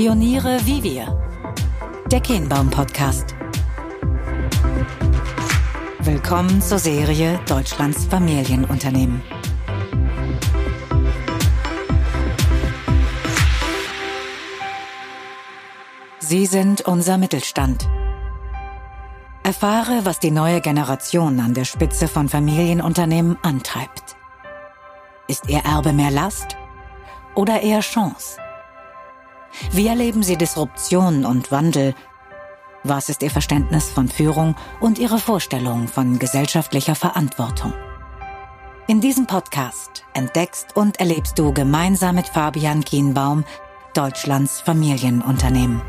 Pioniere wie wir. Der Kehnbaum Podcast. Willkommen zur Serie Deutschlands Familienunternehmen. Sie sind unser Mittelstand. Erfahre, was die neue Generation an der Spitze von Familienunternehmen antreibt. Ist ihr Erbe mehr Last oder eher Chance? Wie erleben Sie Disruption und Wandel? Was ist Ihr Verständnis von Führung und Ihre Vorstellung von gesellschaftlicher Verantwortung? In diesem Podcast entdeckst und erlebst du gemeinsam mit Fabian Kienbaum Deutschlands Familienunternehmen.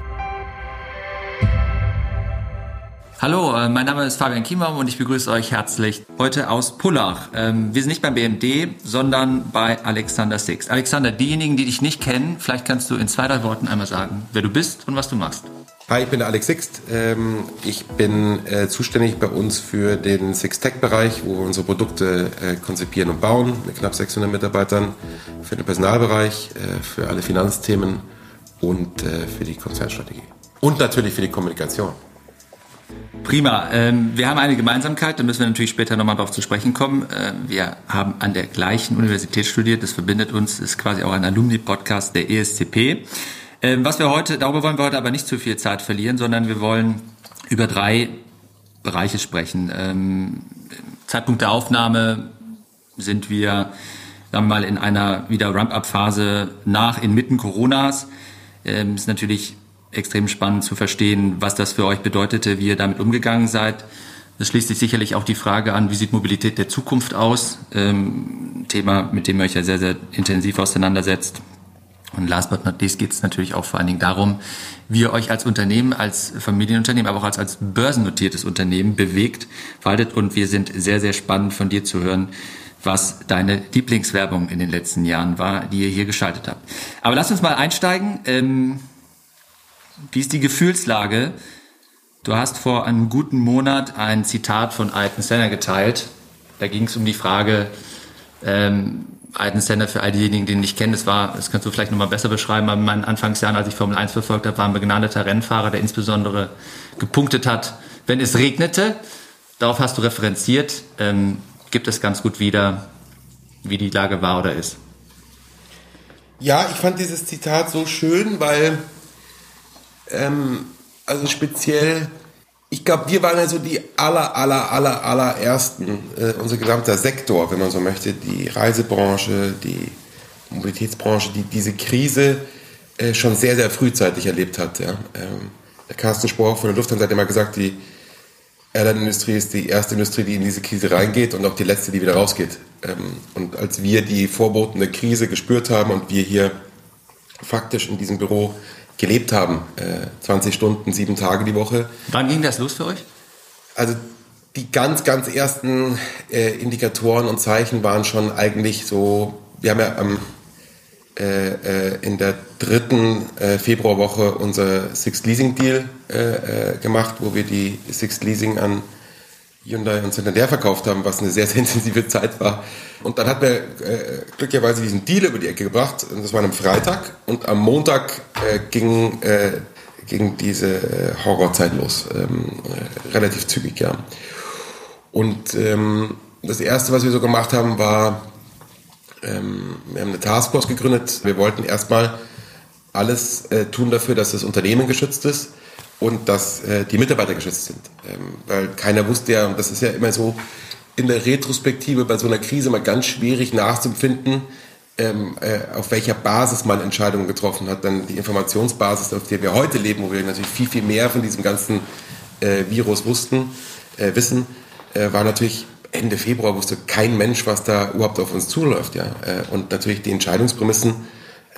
Hallo, äh, mein Name ist Fabian Kienbaum und ich begrüße euch herzlich heute aus Pullach. Ähm, wir sind nicht beim BMD, sondern bei Alexander Six. Alexander, diejenigen, die dich nicht kennen, vielleicht kannst du in zwei, drei Worten einmal sagen, wer du bist und was du machst. Hi, ich bin der Alex Sixt. Ähm, ich bin äh, zuständig bei uns für den Six Tech Bereich, wo wir unsere Produkte äh, konzipieren und bauen, mit knapp 600 Mitarbeitern, für den Personalbereich, für alle Finanzthemen und für die Konzernstrategie. Und natürlich für die Kommunikation. Prima. Ähm, wir haben eine Gemeinsamkeit, da müssen wir natürlich später nochmal darauf zu sprechen kommen. Äh, wir haben an der gleichen Universität studiert, das verbindet uns, ist quasi auch ein Alumni-Podcast der ESCP. Ähm, was wir heute, darüber wollen wir heute aber nicht zu viel Zeit verlieren, sondern wir wollen über drei Bereiche sprechen. Ähm, Zeitpunkt der Aufnahme sind wir, sagen wir mal, in einer wieder Ramp-up-Phase nach, inmitten Coronas. Ähm, ist natürlich extrem spannend zu verstehen, was das für euch bedeutete, wie ihr damit umgegangen seid. Das schließt sich sicherlich auch die Frage an, wie sieht Mobilität der Zukunft aus? Ähm, Thema, mit dem ihr euch ja sehr, sehr intensiv auseinandersetzt. Und last but not least geht es natürlich auch vor allen Dingen darum, wie ihr euch als Unternehmen, als Familienunternehmen, aber auch als, als börsennotiertes Unternehmen bewegt, verhaltet. Und wir sind sehr, sehr spannend von dir zu hören, was deine Lieblingswerbung in den letzten Jahren war, die ihr hier geschaltet habt. Aber lass uns mal einsteigen. Ähm, wie ist die Gefühlslage? Du hast vor einem guten Monat ein Zitat von Alten Senna geteilt. Da ging es um die Frage, ähm, Alten Senna für all diejenigen, die ihn nicht kennen, das war, das kannst du vielleicht nochmal besser beschreiben, aber in meinen Anfangsjahren, als ich Formel 1 verfolgt habe, war ein begnadeter Rennfahrer, der insbesondere gepunktet hat, wenn es regnete. Darauf hast du referenziert. Ähm, gibt es ganz gut wieder, wie die Lage war oder ist. Ja, ich fand dieses Zitat so schön, weil ähm, also speziell, ich glaube, wir waren also die aller, aller, aller, allerersten, äh, unser gesamter Sektor, wenn man so möchte, die Reisebranche, die Mobilitätsbranche, die diese Krise äh, schon sehr, sehr frühzeitig erlebt hat. Ja. Ähm, der Carsten Spohr von der Lufthansa hat immer gesagt, die Airline-Industrie ist die erste Industrie, die in diese Krise reingeht und auch die letzte, die wieder rausgeht. Ähm, und als wir die Vorboten der Krise gespürt haben und wir hier faktisch in diesem Büro gelebt haben. Äh, 20 Stunden, sieben Tage die Woche. Wann ging das los für euch? Also die ganz, ganz ersten äh, Indikatoren und Zeichen waren schon eigentlich so, wir haben ja am, äh, äh in der dritten äh, Februarwoche unser Sixth Leasing Deal äh, gemacht, wo wir die Sixth Leasing an Hyundai und Santander verkauft haben, was eine sehr, sehr intensive Zeit war. Und dann hat mir äh, glücklicherweise diesen Deal über die Ecke gebracht. Das war am Freitag. Und am Montag äh, ging, äh, ging diese äh, Horrorzeit los. Ähm, äh, relativ zügig, ja. Und ähm, das Erste, was wir so gemacht haben, war, ähm, wir haben eine Taskforce gegründet. Wir wollten erstmal alles äh, tun dafür, dass das Unternehmen geschützt ist und dass äh, die Mitarbeiter geschützt sind. Ähm, weil keiner wusste ja, und das ist ja immer so in der Retrospektive bei so einer Krise mal ganz schwierig nachzuempfinden, ähm, äh, auf welcher Basis man Entscheidungen getroffen hat. Dann die Informationsbasis, auf der wir heute leben, wo wir natürlich viel, viel mehr von diesem ganzen äh, Virus wussten, äh, wissen, äh, war natürlich Ende Februar wusste kein Mensch, was da überhaupt auf uns zuläuft. Ja? Äh, und natürlich die Entscheidungsprämissen,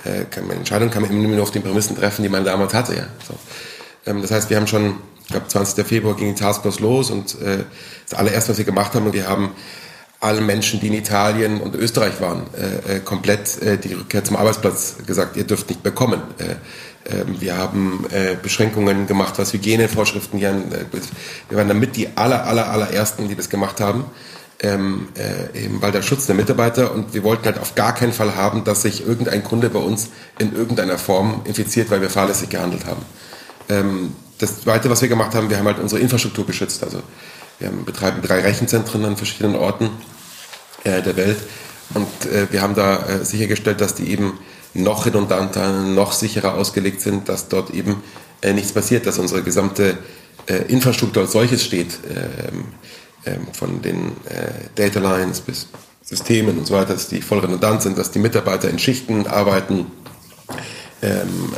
äh, kann, meine Entscheidung kann man immer nur auf den Prämissen treffen, die man damals hatte. Ja? So. Ähm, das heißt, wir haben schon, ich glaube, 20. Februar ging die Taskforce los und äh, das allererste, was wir gemacht haben, wir haben allen Menschen, die in Italien und Österreich waren, äh, äh, komplett äh, die Rückkehr zum Arbeitsplatz gesagt, ihr dürft nicht mehr kommen. Äh, ähm, wir haben äh, Beschränkungen gemacht, was Hygienevorschriften hier. Wir waren damit die aller, aller, allerersten, die das gemacht haben. ähm, äh, eben weil der Schutz der Mitarbeiter und wir wollten halt auf gar keinen Fall haben, dass sich irgendein Kunde bei uns in irgendeiner Form infiziert, weil wir fahrlässig gehandelt haben. Ähm, das Zweite, was wir gemacht haben, wir haben halt unsere Infrastruktur geschützt. Also wir haben, betreiben drei Rechenzentren an verschiedenen Orten äh, der Welt und äh, wir haben da äh, sichergestellt, dass die eben noch redundanter, noch sicherer ausgelegt sind, dass dort eben äh, nichts passiert, dass unsere gesamte äh, Infrastruktur als solches steht, ähm, ähm, von den äh, Data Lines bis Systemen und so weiter, dass die voll redundant sind, dass die Mitarbeiter in Schichten arbeiten,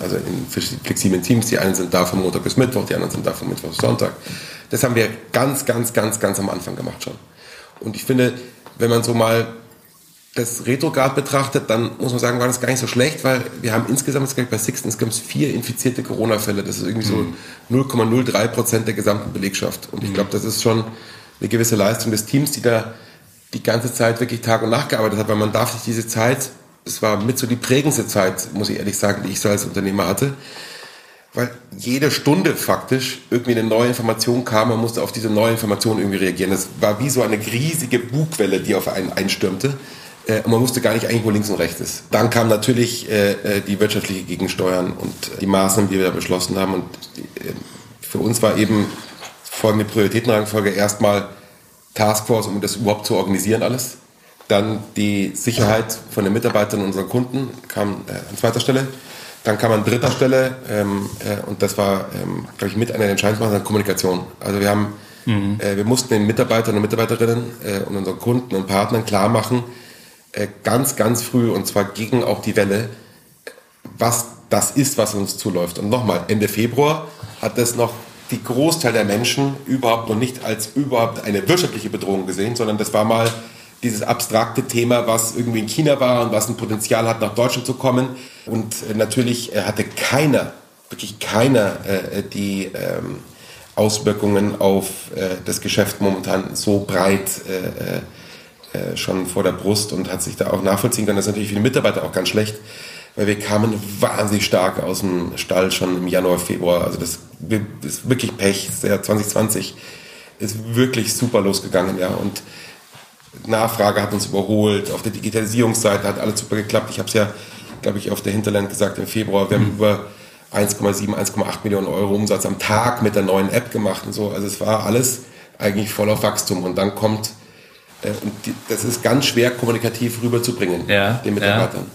also in flexiblen Teams. Die einen sind da von Montag bis Mittwoch, die anderen sind da von Mittwoch bis Sonntag. Das haben wir ganz, ganz, ganz, ganz am Anfang gemacht schon. Und ich finde, wenn man so mal das Retrograd betrachtet, dann muss man sagen, war das gar nicht so schlecht, weil wir haben insgesamt, bei Sixten insgesamt vier infizierte Corona-Fälle. Das ist irgendwie so 0,03 mhm. Prozent der gesamten Belegschaft. Und ich mhm. glaube, das ist schon eine gewisse Leistung des Teams, die da die ganze Zeit wirklich Tag und Nacht gearbeitet hat, weil man darf sich diese Zeit, es war mit so die prägendste Zeit, muss ich ehrlich sagen, die ich so als Unternehmer hatte, weil jede Stunde faktisch irgendwie eine neue Information kam, man musste auf diese neue Information irgendwie reagieren. Das war wie so eine riesige Bugwelle, die auf einen einstürmte. Äh, und man wusste gar nicht eigentlich, wo links und rechts ist. Dann kam natürlich äh, äh die wirtschaftliche Gegensteuern und die Maßnahmen, die wir da beschlossen haben. Und für uns war eben folgende Prioritätenrangfolge erstmal Taskforce, um das überhaupt zu organisieren alles. Dann die Sicherheit von den Mitarbeitern und unseren Kunden kam äh, an zweiter Stelle. Dann kam an dritter Stelle, ähm, äh, und das war, ähm, glaube ich, mit einer der entscheidendsten Kommunikation. Also wir haben, mhm. äh, wir mussten den Mitarbeitern und Mitarbeiterinnen äh, und unseren Kunden und Partnern klar machen, äh, ganz, ganz früh, und zwar gegen auch die Welle, was das ist, was uns zuläuft. Und nochmal, Ende Februar hat das noch die Großteil der Menschen überhaupt noch nicht als überhaupt eine wirtschaftliche Bedrohung gesehen, sondern das war mal dieses abstrakte Thema, was irgendwie in China war und was ein Potenzial hat, nach Deutschland zu kommen. Und äh, natürlich äh, hatte keiner, wirklich keiner, äh, die ähm, Auswirkungen auf das Geschäft momentan so breit schon vor der Brust und hat sich da auch nachvollziehen können. Das ist natürlich für die Mitarbeiter auch ganz schlecht, weil wir kamen wahnsinnig stark aus dem Stall schon im Januar, Februar. Also das ist wirklich Pech. 2020 ist wirklich super losgegangen, ja. Und Nachfrage hat uns überholt. Auf der Digitalisierungsseite hat alles super geklappt. Ich habe es ja, glaube ich, auf der Hinterland gesagt im Februar. Wir haben mhm. über 1,7, 1,8 Millionen Euro Umsatz am Tag mit der neuen App gemacht und so. Also es war alles eigentlich voll auf Wachstum. Und dann kommt, äh, und die, das ist ganz schwer kommunikativ rüberzubringen, ja, den Mitarbeitern.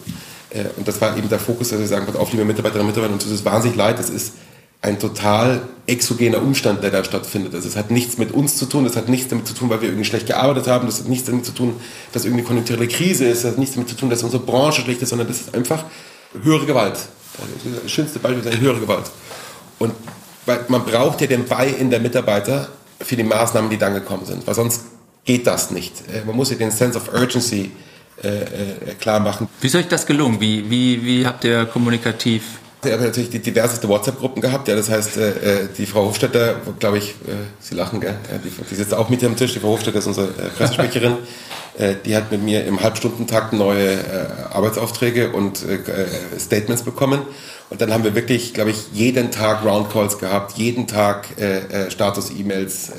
Ja. Äh, und das war eben der Fokus, dass wir sagen, pass auf, liebe Mitarbeiterinnen und Mitarbeiter, tut es wahnsinnig leid, das ist ein total exogener Umstand, der da stattfindet. Also es hat nichts mit uns zu tun, das hat nichts damit zu tun, weil wir irgendwie schlecht gearbeitet haben, das hat nichts damit zu tun, dass irgendwie konjunkturelle Krise ist, das hat nichts damit zu tun, dass unsere Branche schlecht ist, sondern das ist einfach höhere Gewalt. Das schönste Beispiel ist eine höhere Gewalt. Und man braucht ja den Buy-in der Mitarbeiter für die Maßnahmen, die dann gekommen sind, weil sonst geht das nicht. Äh, man muss ja den Sense of Urgency äh, äh, klar machen. Wie ist euch das gelungen? Wie, wie, wie habt ihr kommunikativ ich habe natürlich die diverseste WhatsApp-Gruppen gehabt. Ja, das heißt, äh, äh die Frau Hofstetter, glaube ich, äh, Sie lachen, gell? Die, die sitzt auch mit hier am Tisch. Die Frau Hofstetter ist unsere äh, Pressesprecherin. die hat mit mir im Halbstundentakt neue Arbeitsaufträge und Statements bekommen. Und dann haben wir wirklich, glaube ich, jeden Tag Roundcalls gehabt, jeden Tag Status-E-Mails.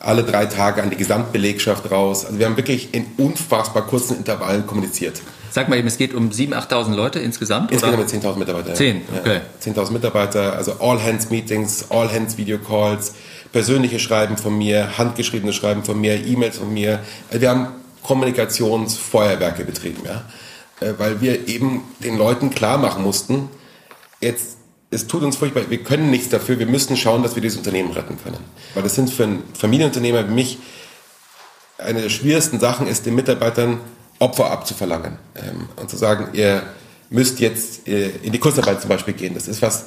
Alle drei Tage an die Gesamtbelegschaft raus. Also wir haben wirklich in unfassbar kurzen Intervallen kommuniziert. Sag mal eben, es geht um 7.000, 8.000 Leute insgesamt? Insgesamt 10.000 Mitarbeiter. 10, okay. Ja, 10.000 Mitarbeiter, also All-Hands-Meetings, All-Hands-Video-Calls, persönliche Schreiben von mir, handgeschriebene Schreiben von mir, E-Mails von mir. Wir haben Kommunikationsfeuerwerke betrieben, ja. Äh, weil wir eben den Leuten klar machen mussten, jetzt es tut uns furchtbar, wir können nichts dafür, wir müssen schauen, dass wir dieses Unternehmen retten können. Weil das sind für einen Familienunternehmer wie mich eine der schwierigsten Sachen ist, den Mitarbeitern Opfer abzuverlangen ähm, und zu sagen, ihr müsst jetzt äh, in die Kurzarbeit zum Beispiel gehen. Das ist was,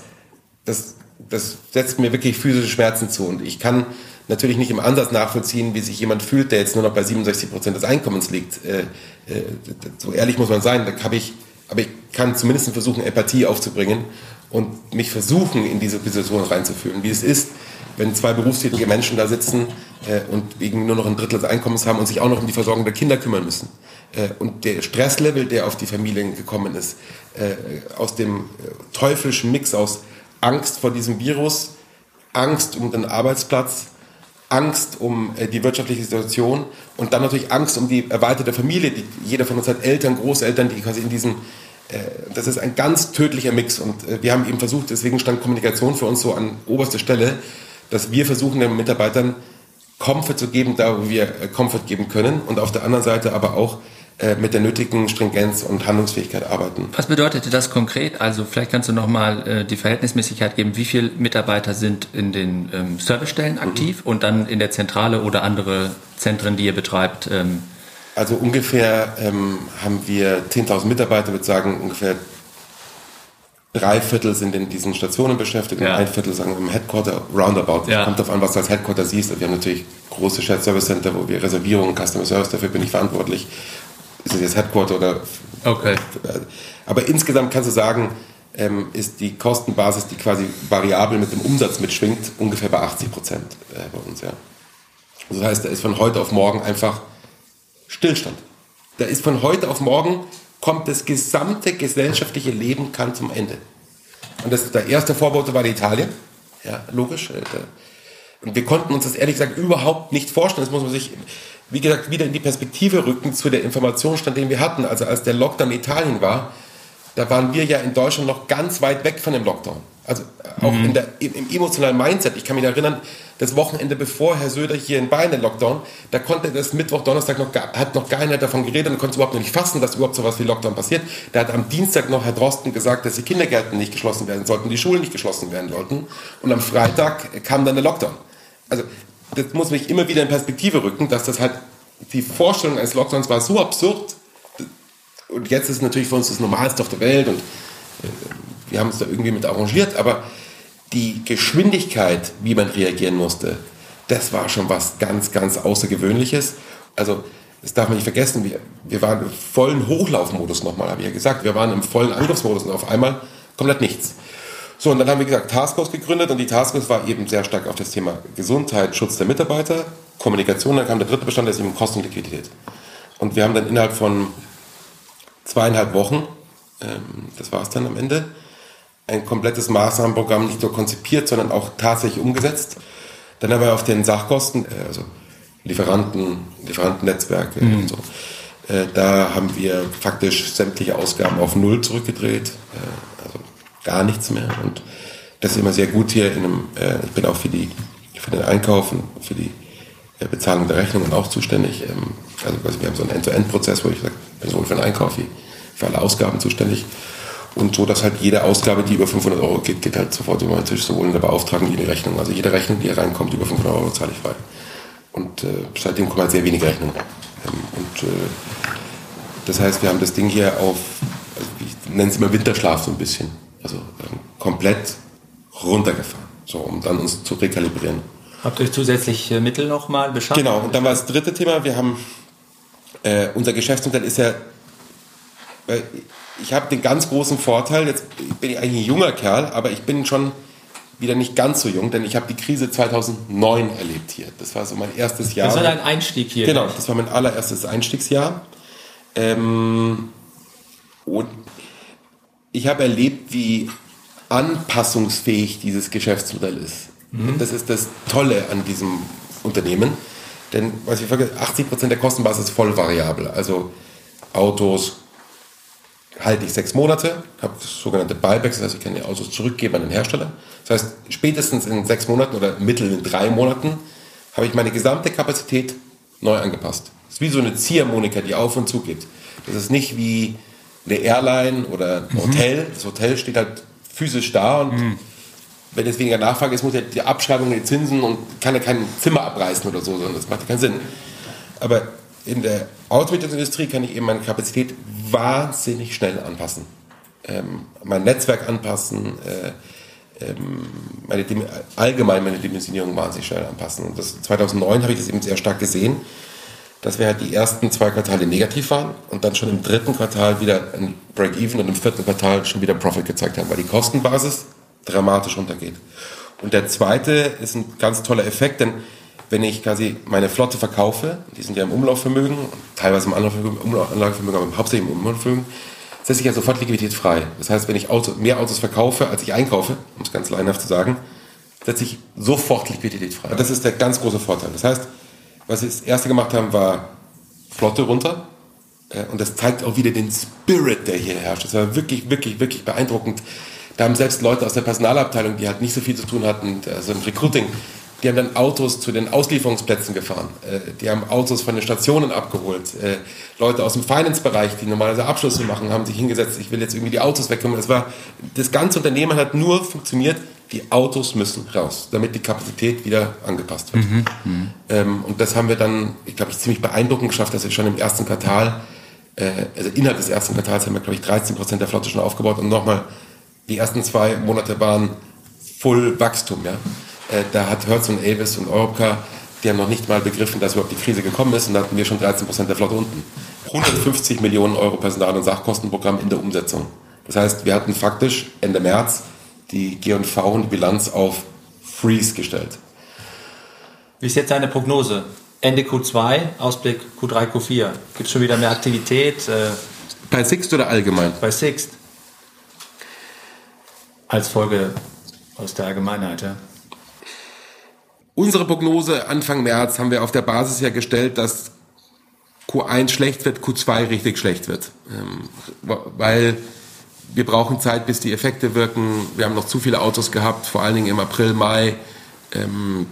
das, das setzt mir wirklich physische Schmerzen zu und ich kann natürlich nicht im Ansatz nachvollziehen, wie sich jemand fühlt, der jetzt nur noch bei 67 Prozent des Einkommens liegt. Äh, äh, so ehrlich muss man sein, da habe ich, aber ich kann zumindest versuchen, Empathie aufzubringen und mich versuchen, in diese Situation reinzufühlen, wie es ist, wenn zwei berufstätige Menschen da sitzen äh, und wegen nur noch ein Drittel des Einkommens haben und sich auch noch um die Versorgung der Kinder kümmern müssen. Äh, und der Stresslevel, der auf die Familien gekommen ist, äh, aus dem äh, teuflischen Mix aus Angst vor diesem Virus, Angst um den Arbeitsplatz, Angst um äh, die wirtschaftliche Situation und dann natürlich Angst um die erweiterte Familie. Die, jeder von uns hat Eltern, Großeltern, die quasi in diesem, äh, das ist ein ganz tödlicher Mix und wir haben eben versucht, deswegen stand Kommunikation für uns so an oberster Stelle, dass wir versuchen den Mitarbeitern Comfort zu geben, da wo wir äh, Comfort geben können und auf der anderen Seite aber auch äh, mit der nötigen Stringenz und Handlungsfähigkeit arbeiten. Was bedeutete das konkret? Also vielleicht kannst du nochmal äh, die Verhältnismäßigkeit geben. Wie viele Mitarbeiter sind in den ähm, Servicestellen aktiv mhm. und dann in der Zentrale oder andere Zentren, die ihr betreibt? Ähm? Also ungefähr ähm, haben wir 10.000 Mitarbeiter, würde sagen ungefähr drei Viertel sind in diesen Stationen beschäftigt ja. und ein Viertel sagen im Headquarter roundabout. Ja. Kommt auf an, was du als Headquarter siehst. Wir haben natürlich große Shared Service Center, wo wir Reservierungen, Customer Service, dafür bin ich verantwortlich ist es jetzt Headquarter oder. Okay. Aber insgesamt kannst du sagen, ähm, ist die Kostenbasis, die quasi variabel mit dem Umsatz mitschwingt, ungefähr bei 80 Prozent äh, bei uns, ja. Das heißt, da ist von heute auf morgen einfach Stillstand. Da ist von heute auf morgen kommt das gesamte gesellschaftliche Leben kann zum Ende. Und das, der erste Vorbote war Italien. Ja, logisch. Äh, und wir konnten uns das ehrlich gesagt überhaupt nicht vorstellen. Das muss man sich, wie gesagt, wieder in die Perspektive rücken zu der Informationsstand, den wir hatten. Also als der Lockdown in Italien war, da waren wir ja in Deutschland noch ganz weit weg von dem Lockdown. Also auch mhm. in der, im, emotionalen Mindset. Ich kann mich erinnern, das Wochenende bevor Herr Söder hier in Bayern den Lockdown, da konnte das Mittwoch, Donnerstag noch, hat noch gar keiner davon geredet und konnte überhaupt noch nicht fassen, dass überhaupt so was wie Lockdown passiert. Da hat am Dienstag noch Herr Drosten gesagt, dass die Kindergärten nicht geschlossen werden sollten, die Schulen nicht geschlossen werden sollten. Und am Freitag kam dann der Lockdown. Also das muss mich immer wieder in Perspektive rücken, dass das halt die Vorstellung eines Lockdowns war so absurd. Und jetzt ist natürlich für uns das Normalste auf der Welt und äh, wir haben uns da irgendwie mit arrangiert, aber die Geschwindigkeit, wie man reagieren musste, das war schon was ganz, ganz Außergewöhnliches. Also, das darf man nicht vergessen, wir, wir waren im vollen Hochlaufmodus nochmal, habe ich ja gesagt. Wir waren im vollen Angriffsmodus und auf einmal komplett nichts. So, und dann haben wir gesagt, Taskforce gegründet und die Taskforce war eben sehr stark auf das Thema Gesundheit, Schutz der Mitarbeiter, Kommunikation. Dann kam der dritte Bestand, der ist eben Kosten und Liquidität. Und wir haben dann innerhalb von zweieinhalb Wochen, ähm, das war es dann am Ende, ein komplettes Maßnahmenprogramm nicht nur konzipiert, sondern auch tatsächlich umgesetzt. Dann haben wir auf den Sachkosten, äh, also Lieferanten, Lieferantennetzwerke mhm. und so, äh, da haben wir faktisch sämtliche Ausgaben auf Null zurückgedreht. Äh, also gar nichts mehr. Und das ist immer sehr gut hier in einem, äh, ich bin auch für die, für den Einkauf und für die äh, Bezahlung der Rechnungen auch zuständig. Ähm, also, wir haben so einen End-to-End-Prozess, wo ich sage, bin sowohl für den Einkauf wie für alle Ausgaben zuständig. Und so, dass halt jede Ausgabe, die über 500 Euro geht, geht halt sofort über meinen Tisch, sowohl in der Beauftragung wie in die Rechnung. Also jede Rechnung, die hier reinkommt, über 500 Euro zahle ich frei. Und äh, seitdem kommen halt sehr wenige Rechnungen. Ähm, und äh, das heißt, wir haben das Ding hier auf, also ich nenne es immer Winterschlaf so ein bisschen. Also ähm, komplett runtergefahren, so um dann uns zu rekalibrieren. Habt ihr euch zusätzliche Mittel nochmal beschafft? Genau, und dann war das dritte Thema, wir haben, äh, unser Geschäftsmodell ist ja, äh, ich habe den ganz großen Vorteil, jetzt bin ich eigentlich ein junger Kerl, aber ich bin schon wieder nicht ganz so jung, denn ich habe die Krise 2009 erlebt hier. Das war so mein erstes Jahr. Das war dein Einstieg hier. Genau, das war mein allererstes Einstiegsjahr. Ähm, und ich habe erlebt, wie anpassungsfähig dieses Geschäftsmodell ist. Mhm. Das ist das Tolle an diesem Unternehmen. Denn, was ich vergesse, 80% der Kostenbasis ist voll variabel. Also Autos halte ich sechs Monate, habe sogenannte Buybacks, das heißt, ich kann die Autos zurückgeben an den Hersteller. Das heißt, spätestens in sechs Monaten oder mittel in drei Monaten habe ich meine gesamte Kapazität neu angepasst. Das ist wie so eine Ziehharmonika, die auf und zu geht. Das ist nicht wie eine Airline oder ein mhm. Hotel. Das Hotel steht halt physisch da und mhm. Wenn es weniger Nachfrage ist, muss ja die Abschreibung, die Zinsen und kann ja kein Zimmer abreißen oder so, sondern das macht ja keinen Sinn. Aber in der Automobilindustrie kann ich eben meine Kapazität wahnsinnig schnell anpassen. Ähm, mein Netzwerk anpassen, äh, ähm, meine, allgemein meine Dimensionierung wahnsinnig schnell anpassen. Und das, 2009 habe ich das eben sehr stark gesehen dass wir halt die ersten zwei Quartale negativ waren und dann schon im dritten Quartal wieder ein Break-Even und im vierten Quartal schon wieder Profit gezeigt haben, weil die Kostenbasis dramatisch runtergeht. Und der zweite ist ein ganz toller Effekt, denn wenn ich quasi meine Flotte verkaufe, die sind ja im Umlaufvermögen, teilweise im Anlagevermögen, aber hauptsächlich im Umlaufvermögen, setze ich ja sofort Liquidität frei. Das heißt, wenn ich Auto, mehr Autos verkaufe, als ich einkaufe, um es ganz leinhaft zu sagen, setze ich sofort Liquidität frei. Das ist der ganz große Vorteil. Das heißt, was wir das erste gemacht haben, war Flotte runter. Äh, und das zeigt auch wieder den Spirit, der hier herrscht. Das war wirklich, wirklich, wirklich beeindruckend. Da haben selbst Leute aus der Personalabteilung, die halt nicht so viel zu tun hatten, also im Recruiting, die haben dann Autos zu den Auslieferungsplätzen gefahren. Äh, die haben Autos von den Stationen abgeholt. Äh, Leute aus dem Finance-Bereich, die normalerweise Abschlüsse machen, haben sich hingesetzt, ich will jetzt irgendwie die Autos wegkommen. Es war, das ganze Unternehmen hat nur funktioniert, die Autos müssen raus, damit die Kapazität wieder angepasst wird. Mhm. Mhm. Ähm, und das haben wir dann, ich glaube, ziemlich beeindruckend geschafft, dass wir schon im ersten Quartal, äh, also innerhalb des ersten Quartals haben wir, glaube ich, 13 Prozent der Flotte schon aufgebaut und nochmal, die ersten zwei Monate waren Full Wachstum, ja. Äh, da hat Hertz und Avis und Europcar, die haben noch nicht mal begriffen, dass überhaupt die Krise gekommen ist und da hatten wir schon 13 Prozent der Flotte unten. 150 Millionen Euro Personal- und Sachkostenprogramm in der Umsetzung. Das heißt, wir hatten faktisch Ende März die G&V und die Bilanz auf Freeze gestellt. Wie ist jetzt deine Prognose? Ende Q2, Ausblick Q3, Q4. Gibt es schon wieder mehr Aktivität? Äh, bei Sixt oder allgemein? Bei Sixt. Als Folge aus der Allgemeinheit, ja. Unsere Prognose Anfang März haben wir auf der Basis ja gestellt, dass Q1 schlecht wird, Q2 richtig schlecht wird. Ähm, weil wir brauchen Zeit, bis die Effekte wirken. Wir haben noch zu viele Autos gehabt, vor allen Dingen im April, Mai. Ähm,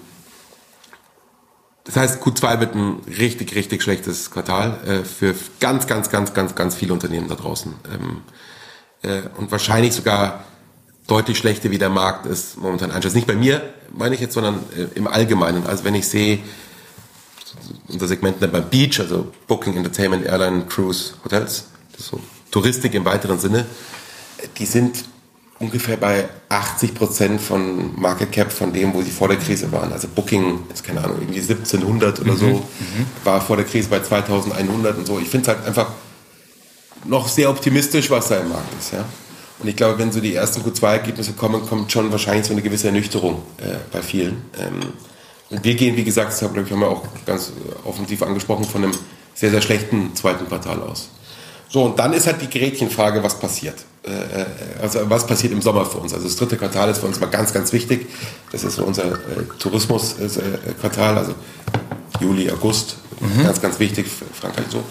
das heißt, Q2 wird ein richtig, richtig schlechtes Quartal äh, für ganz, ganz, ganz, ganz, ganz viele Unternehmen da draußen. Ähm, äh, und wahrscheinlich sogar deutlich schlechter, wie der Markt ist momentan einschätzt. Nicht bei mir, meine ich jetzt, sondern äh, im Allgemeinen. Also wenn ich sehe, unser Segment nennt man Beach, also Booking, Entertainment, Airline, Cruise, Hotels, so Touristik im weiteren Sinne, die sind ungefähr bei 80 Prozent von Market Cap von dem, wo sie vor der Krise waren. Also Booking, ist keine Ahnung, irgendwie 1700 oder mhm, so, mhm. war vor der Krise bei 2100 und so. Ich finde es halt einfach noch sehr optimistisch, was da im Markt ist. Ja? Und ich glaube, wenn so die ersten Q2-Ergebnisse kommen, kommt schon wahrscheinlich so eine gewisse Ernüchterung äh, bei vielen. Ähm, und wir gehen, wie gesagt, das haben wir auch ganz offensiv angesprochen, von einem sehr, sehr schlechten zweiten Quartal aus. So, und dann ist halt die Gretchenfrage, was passiert. Äh, äh, also was passiert im Sommer für uns? Also das dritte Quartal ist für uns mal ganz, ganz wichtig. Das ist so unser äh, Tourismusquartal, also Juli, August. Mhm. Ganz, ganz wichtig für Frankreich so.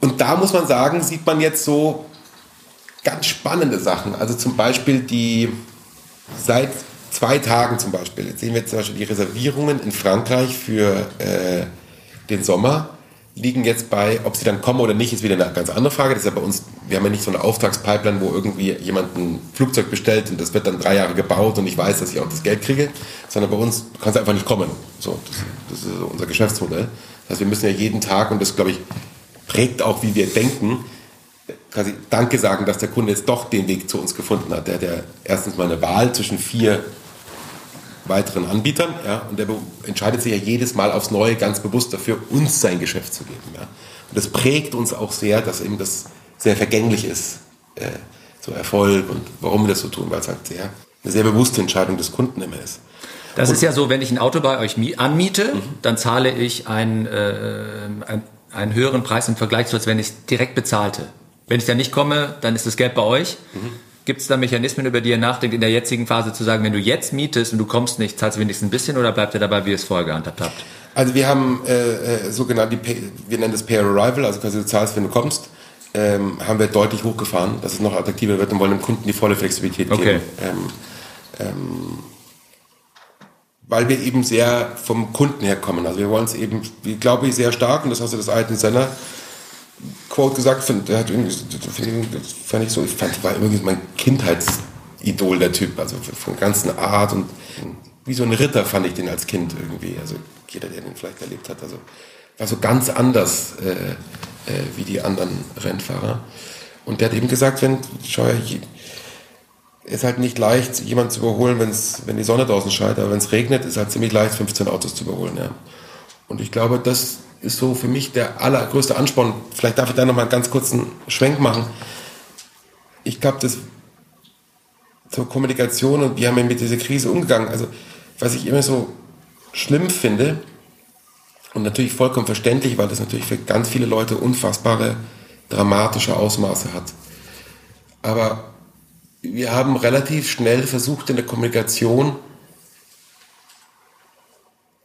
Und da muss man sagen, sieht man jetzt so ganz spannende Sachen. Also zum Beispiel die seit zwei Tagen zum Beispiel. Jetzt sehen wir zum Beispiel die Reservierungen in Frankreich für äh, den Sommer liegen jetzt bei, ob sie dann kommen oder nicht, ist wieder eine ganz andere Frage. Das ist ja bei uns, wir haben ja nicht so eine Auftragspipeline, wo irgendwie jemand ein Flugzeug bestellt und das wird dann drei Jahre gebaut und ich weiß, dass ich auch das Geld kriege, sondern bei uns kann es einfach nicht kommen. So, das, das ist unser Geschäftsmodell. Das heißt, wir müssen ja jeden Tag, und das glaube ich prägt auch, wie wir denken, quasi Danke sagen, dass der Kunde jetzt doch den Weg zu uns gefunden hat. Der hat ja erstens mal eine Wahl zwischen vier weiteren Anbietern ja, und der entscheidet sich ja jedes Mal aufs Neue ganz bewusst dafür, uns sein Geschäft zu geben. Ja. Und das prägt uns auch sehr, dass eben das sehr vergänglich ist, äh, so Erfolg und warum wir das so tun, weil es halt sehr, eine sehr bewusste Entscheidung des Kunden immer ist. Das und ist ja so, wenn ich ein Auto bei euch anmiete, mhm. dann zahle ich einen, äh, einen, einen höheren Preis im Vergleich zu, als wenn ich es direkt bezahlte. Wenn ich da nicht komme, dann ist das Geld bei euch. Mhm. Gibt es da Mechanismen, über die ihr nachdenkt, in der jetzigen Phase zu sagen, wenn du jetzt mietest und du kommst nicht, zahlst du wenigstens ein bisschen oder bleibt ihr dabei, wie ihr es vorher gehandhabt habt? Also wir haben äh, äh sogenannte, wir nennen das Pay Arrival, also quasi du zahlst, wenn du kommst, ähm, haben wir deutlich hochgefahren, dass es noch attraktiver wird und wollen dem Kunden die volle Flexibilität geben. Okay. Ähm, ähm, weil wir eben sehr vom Kunden her kommen. Also wir wollen es eben, wie glaube ich, sehr stark, und das hast du das alten Sender Quote gesagt, find, der hat irgendwie, das fand ich so, ich fand, war irgendwie mein Kindheitsidol, der Typ, also von ganzen Art und wie so ein Ritter fand ich den als Kind irgendwie, also jeder, der den vielleicht erlebt hat, also war so ganz anders äh, äh, wie die anderen Rennfahrer. Und der hat eben gesagt, wenn, schau ja, ist halt nicht leicht, jemanden zu überholen, wenn's, wenn die Sonne draußen scheint, aber wenn es regnet, ist halt ziemlich leicht, 15 Autos zu überholen. Ja. Und ich glaube, das ist so für mich der allergrößte Ansporn. Vielleicht darf ich da noch mal einen ganz kurzen Schwenk machen. Ich glaube, das zur Kommunikation und wie haben wir mit dieser Krise umgegangen. Also, was ich immer so schlimm finde und natürlich vollkommen verständlich, weil das natürlich für ganz viele Leute unfassbare, dramatische Ausmaße hat. Aber wir haben relativ schnell versucht, in der Kommunikation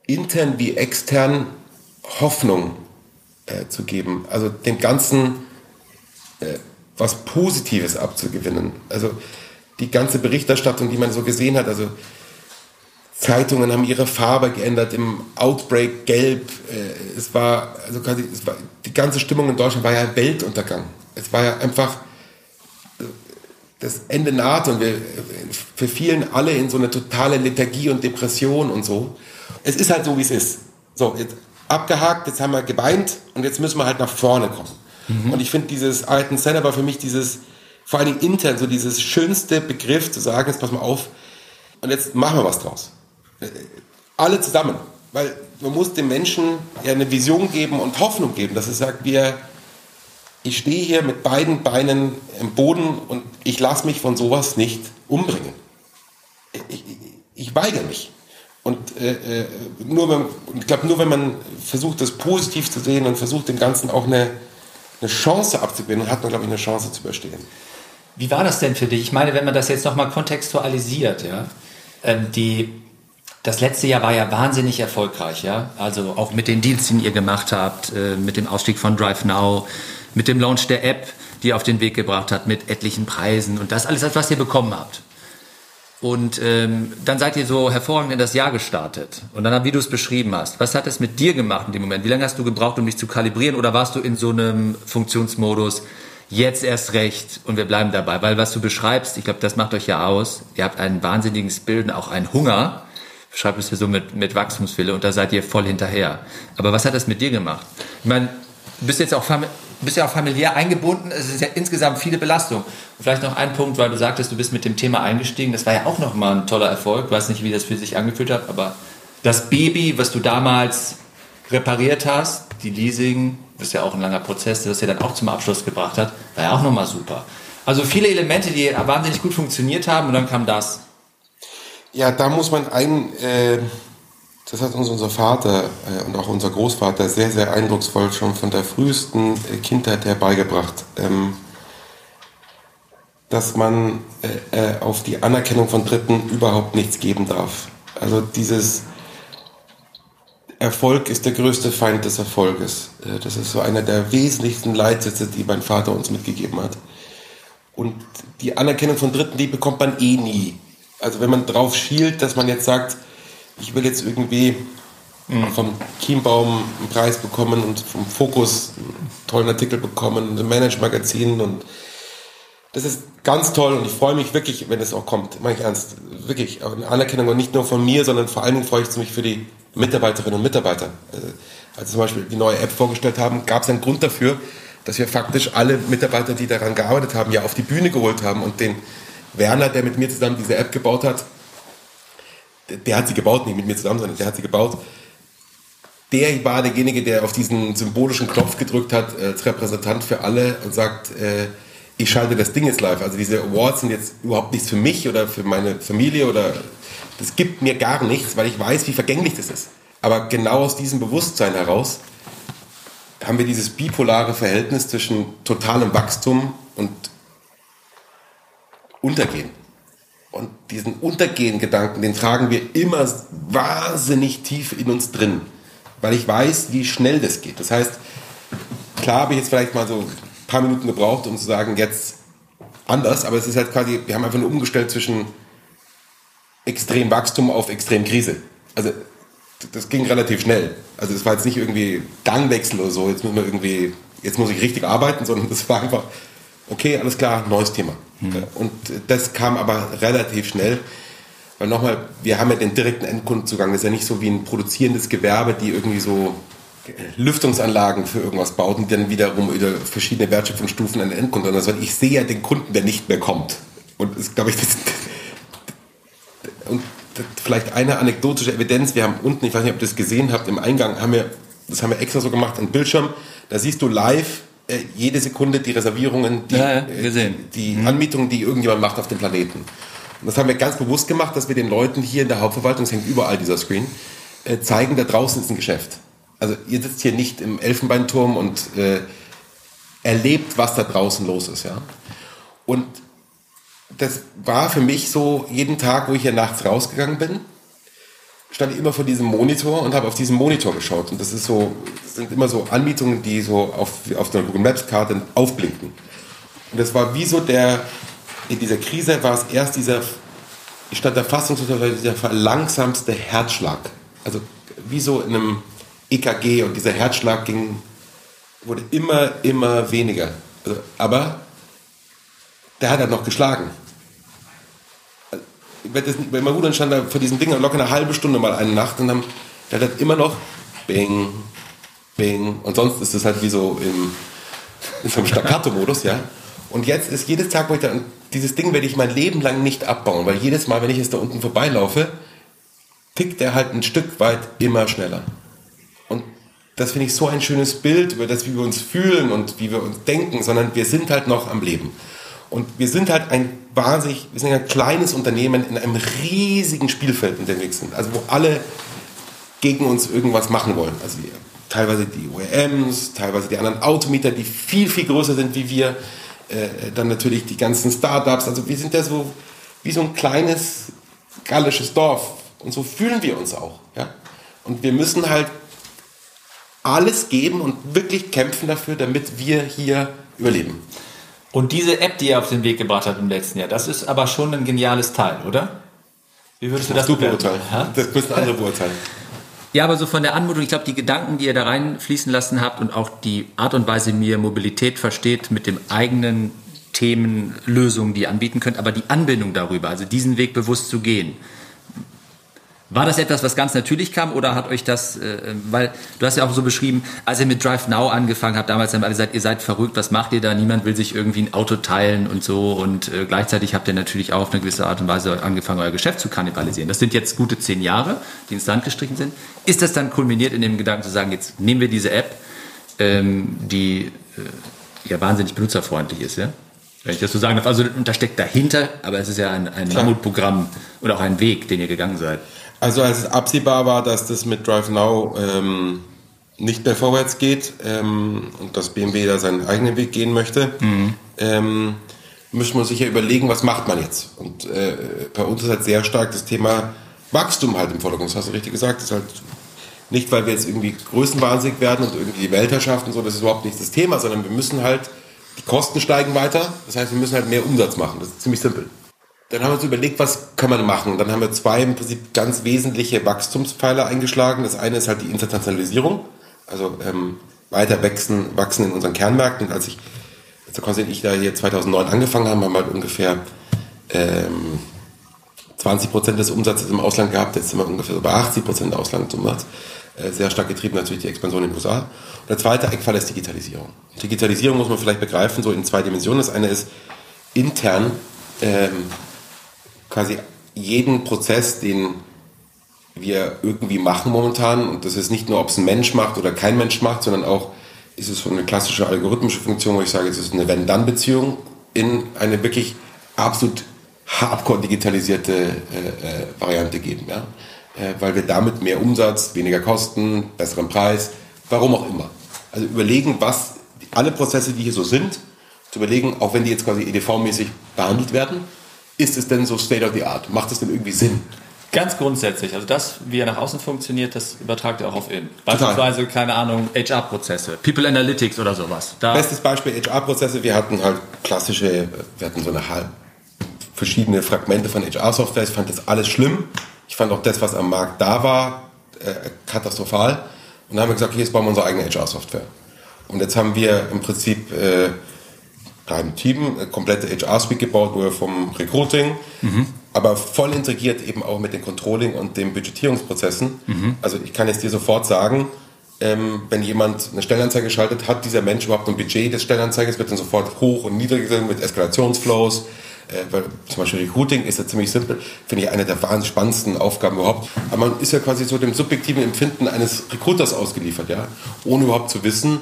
intern wie extern Hoffnung äh, zu geben. Also dem Ganzen äh, was Positives abzugewinnen. Also die ganze Berichterstattung, die man so gesehen hat, also Zeitungen haben ihre Farbe geändert, im Outbreak gelb. Äh, es war, also quasi, es war, die ganze Stimmung in Deutschland war ja Weltuntergang. Es war ja einfach, äh, das Ende naht und wir verfielen alle in so eine totale Lethargie und Depression und so. Es ist halt so, wie es ist. So, jetzt abgehakt, jetzt haben wir geweint und jetzt müssen wir halt nach vorne kommen. Mhm. Und ich finde dieses Alten Center war für mich dieses, vor allen Dingen intern, so dieses schönste Begriff zu sagen, jetzt pass mal auf und jetzt machen wir was draus. Äh, alle zusammen. Weil man muss den Menschen ja eine Vision geben und Hoffnung geben, dass es sagt, wir, ich stehe hier mit beiden Beinen im Boden und ich lasse mich von sowas nicht umbringen. Ich, ich, ich weigere mich. Und äh, äh nur wenn, ich glaube, nur wenn man versucht, das positiv zu sehen und versucht, dem Ganzen auch eine, eine Chance abzugewinnen, hat man, glaube ich, eine Chance zu überstehen. Wie war das denn für dich? Ich meine, wenn man das jetzt nochmal kontextualisiert, ja, ähm, die, das letzte Jahr war ja wahnsinnig erfolgreich, ja. Also auch mit den Deals, die ihr gemacht habt, äh, mit dem Ausstieg von Drive Now, mit dem Launch der App, die ihr auf den Weg gebracht hat, mit etlichen Preisen und das alles, was ihr bekommen habt. Und ähm, dann seid ihr so hervorragend in das Jahr gestartet. Und dann, wie du es beschrieben hast, was hat es mit dir gemacht in dem Moment? Wie lange hast du gebraucht, um dich zu kalibrieren? Oder warst du in so einem Funktionsmodus, jetzt erst recht und wir bleiben dabei? Weil was du beschreibst, ich glaube, das macht euch ja aus. Ihr habt einen wahnsinnigen Spirit, auch einen Hunger. Beschreibt es ja so mit, mit Wachstumswille und da seid ihr voll hinterher. Aber was hat das mit dir gemacht? Ich meine, du bist jetzt auch bist ja auch familiär eingebunden. Es ist ja insgesamt viele Belastungen. Und vielleicht noch ein Punkt, weil du sagtest, du bist mit dem Thema eingestiegen. Das war ja auch nochmal ein toller Erfolg. Ich weiß nicht, wie das für sich angefühlt hat, aber das Baby, was du damals repariert hast, die Leasing, das ist ja auch ein langer Prozess, das ja dann auch zum Abschluss gebracht hat, war ja auch nochmal super. Also viele Elemente, die wahnsinnig gut funktioniert haben und dann kam das. Ja, da muss man ein, äh, das hat uns unser Vater äh, und auch unser Großvater sehr, sehr eindrucksvoll schon von der frühesten äh, Kindheit her beigebracht, ähm, dass man äh, auf die Anerkennung von Dritten überhaupt nichts geben darf. Also dieses Erfolg ist der größte Feind des Erfolges. Das ist so einer der wesentlichsten Leitsätze, die mein Vater uns mitgegeben hat. Und die Anerkennung von Dritten, die bekommt man eh nie. Also wenn man drauf schielt, dass man jetzt sagt, ich will jetzt irgendwie mhm. vom Chiembaum einen Preis bekommen und vom Fokus einen tollen Artikel bekommen, ein Manage-Magazin und das ist ganz toll und ich freue mich wirklich, wenn es auch kommt. Meine ich ernst. Wirklich. Eine Anerkennung und nicht nur von mir, sondern vor allen Dingen freue ich mich für die Mitarbeiterinnen und Mitarbeiter. Also, als zum Beispiel die neue App vorgestellt haben, gab es einen Grund dafür, dass wir faktisch alle Mitarbeiter, die daran gearbeitet haben, ja auf die Bühne geholt haben und den Werner, der mit mir zusammen diese App gebaut hat, der hat sie gebaut, nicht mit mir zusammen, sondern der hat sie gebaut. Der war derjenige, der auf diesen symbolischen Knopf gedrückt hat, als Repräsentant für alle und sagt, äh, ich schalte das Ding jetzt live. Also diese Awards sind jetzt überhaupt nichts für mich oder für meine Familie oder das gibt mir gar nichts, weil ich weiß, wie vergänglich das ist. Aber genau aus diesem Bewusstsein heraus haben wir dieses bipolare Verhältnis zwischen totalem Wachstum und Untergehen. Und diesen Untergehen-Gedanken, den tragen wir immer wahnsinnig tief in uns drin, weil ich weiß, wie schnell das geht. Das heißt, klar habe ich jetzt vielleicht mal so ein paar Minuten gebraucht, um zu sagen, jetzt anders, aber es ist halt quasi, wir haben einfach nur umgestellt zwischen extrem Wachstum auf extrem Krise. Also das ging relativ schnell. Also es war jetzt nicht irgendwie Gangwechsel oder so, jetzt muss man irgendwie, jetzt muss ich richtig arbeiten, sondern das war einfach, okay, alles klar, neues Thema. Mhm. Und das kam aber relativ schnell. Weil nochmal, wir haben ja den direkten Endkundenzugang. Das ist ja nicht so wie ein produzierendes Gewerbe, die irgendwie so Lüftungsanlagen für irgendwas baut und dann wiederum über verschiedene Wertschöpfungsstufen an den Endkunden. Also ich sehe ja den Kunden, der nicht mehr kommt. Und das glaube ich, das, und vielleicht eine anekdotische Evidenz. Wir haben unten, ich weiß nicht, ob ihr das gesehen habt, im Eingang haben wir, das haben wir extra so gemacht, einen Bildschirm. Da siehst du live äh, jede Sekunde die Reservierungen, die, ja, ja, äh, die mhm. Anmietungen, die irgendjemand macht auf dem Planeten. Und das haben wir ganz bewusst gemacht, dass wir den Leuten hier in der Hauptverwaltung, es hängt überall dieser Screen, äh, zeigen, da draußen ist ein Geschäft. Also ihr sitzt hier nicht im Elfenbeinturm und äh, erlebt, was da draußen los ist. Ja? Und das war für mich so jeden Tag, wo ich hier nachts rausgegangen bin, stand immer vor diesem Monitor und habe auf diesen Monitor geschaut. Und das ist so, das sind immer so Anmietungen, die so auf, auf einer Google Maps Karte aufblinken. Und das war wie so der, in dieser Krise war es erst dieser, ich stand da unter dieser verlangsamste Herzschlag. Also wie so in einem EKG und dieser Herzschlag ging, wurde immer, immer weniger. Also, aber der hat halt noch geschlagen. Wenn mein Bruder stand da vor diesem Ding locker eine halbe Stunde mal eine Nacht und dann der hat immer noch Bing, Bing und sonst ist es halt wie so im, in so einem Staccato-Modus, ja. Und jetzt ist jedes Tag, wo ich da, dieses Ding werde ich mein Leben lang nicht abbauen, weil jedes Mal, wenn ich jetzt da unten vorbeilaufe, tickt er halt ein Stück weit immer schneller. Und das finde ich so ein schönes Bild über das, wie wir uns fühlen und wie wir uns denken, sondern wir sind halt noch am Leben. Und wir sind halt ein wahnsinnig, wir sind ein kleines Unternehmen in einem riesigen Spielfeld unterwegs sind. Also wo alle gegen uns irgendwas machen wollen. Also die, teilweise die OEMs, teilweise die anderen Automieter, die viel, viel größer sind wie wir. Äh, dann natürlich die ganzen Startups. Also wir sind ja so wie so ein kleines gallisches Dorf. Und so fühlen wir uns auch. Ja? Und wir müssen halt alles geben und wirklich kämpfen dafür, damit wir hier überleben. Und diese App, die ihr auf den Weg gebracht habt im letzten Jahr, das ist aber schon ein geniales Teil, oder? Wie würdest du das, das beurteilen? Das müssen andere beurteilen. Ja, aber so von der Anmutung, ich glaube, die Gedanken, die ihr da reinfließen lassen habt und auch die Art und Weise, wie ihr Mobilität versteht, mit dem eigenen Themen, Lösungen, die ihr anbieten könnt, aber die Anbindung darüber, also diesen Weg bewusst zu gehen, war das etwas, was ganz natürlich kam oder hat euch das, äh, weil du hast ja auch so beschrieben, als ihr mit Drive Now angefangen habt, damals haben alle gesagt, ihr seid verrückt, was macht ihr da? Niemand will sich irgendwie ein Auto teilen und so und äh, gleichzeitig habt ihr natürlich auch auf eine gewisse Art und Weise angefangen, euer Geschäft zu kannibalisieren. Das sind jetzt gute zehn Jahre, die ins Land gestrichen sind. Ist das dann kulminiert in dem Gedanken zu sagen, jetzt nehmen wir diese App, ähm, die äh, ja wahnsinnig benutzerfreundlich ist, ja? Wenn ich das so sagen darf. Also und da steckt dahinter, aber es ist ja ein, ein Mammutprogramm und auch ein Weg, den ihr gegangen seid. Also als es absehbar war, dass das mit Drive Now ähm, nicht mehr vorwärts geht ähm, und dass BMW da seinen eigenen Weg gehen möchte, mhm. ähm, müssen wir sich ja überlegen, was macht man jetzt. Und äh, bei uns ist halt sehr stark das Thema Wachstum halt im Vordergrund. Das hast du richtig gesagt. Das ist halt nicht, weil wir jetzt irgendwie größenwahnsinnig werden und irgendwie die Weltherrschaft und so, das ist überhaupt nicht das Thema, sondern wir müssen halt, die Kosten steigen weiter. Das heißt, wir müssen halt mehr Umsatz machen. Das ist ziemlich simpel. Dann haben wir uns überlegt, was kann man machen. Und dann haben wir zwei im Prinzip ganz wesentliche Wachstumspfeiler eingeschlagen. Das eine ist halt die Internationalisierung, also ähm, weiter wachsen, wachsen in unseren Kernmärkten. Und als ich, als Konstantin ich da hier 2009 angefangen haben, haben wir halt ungefähr ähm, 20 Prozent des Umsatzes im Ausland gehabt. Jetzt sind wir ungefähr so bei 80 Prozent Auslandsumsatz. Äh, sehr stark getrieben natürlich die Expansion in den USA. Und der zweite Eckpfeiler ist Digitalisierung. Digitalisierung muss man vielleicht begreifen, so in zwei Dimensionen. Das eine ist intern ähm, quasi jeden Prozess, den wir irgendwie machen momentan, und das ist nicht nur, ob es ein Mensch macht oder kein Mensch macht, sondern auch ist es so eine klassische algorithmische Funktion, wo ich sage, es ist eine Wenn-Dann-Beziehung in eine wirklich absolut hardcore digitalisierte äh, äh, Variante geben. Ja? Äh, weil wir damit mehr Umsatz, weniger Kosten, besseren Preis, warum auch immer. Also überlegen, was alle Prozesse, die hier so sind, zu überlegen, auch wenn die jetzt quasi EDV-mäßig behandelt werden, ist es denn so State of the Art? Macht es denn irgendwie Sinn? Ganz grundsätzlich, also das, wie er nach außen funktioniert, das übertragt er auch auf innen. Beispielsweise, Total. keine Ahnung, HR-Prozesse, People Analytics oder sowas. Da Bestes Beispiel HR-Prozesse, wir hatten halt klassische, wir hatten so eine halb verschiedene Fragmente von HR-Software. Ich fand das alles schlimm. Ich fand auch das, was am Markt da war, äh, katastrophal. Und dann haben wir gesagt, okay, jetzt bauen wir unsere eigene HR-Software. Und jetzt haben wir im Prinzip äh, kleinen Team, eine komplette HR-Suite gebaut, nur vom Recruiting, mhm. aber voll integriert eben auch mit dem Controlling und den Budgetierungsprozessen. Mhm. Also ich kann jetzt dir sofort sagen, ähm, wenn jemand eine Stellenanzeige schaltet, hat dieser Mensch überhaupt ein Budget des Stellenanzeiges, wird dann sofort hoch und niedrig gesenkt mit Eskalationsflows. Äh, weil zum Beispiel Recruiting ist ja ziemlich simpel, finde ich eine der wahnsinnig spannendsten Aufgaben überhaupt. Aber man ist ja quasi so dem subjektiven Empfinden eines Recruiters ausgeliefert, ja, ohne überhaupt zu wissen,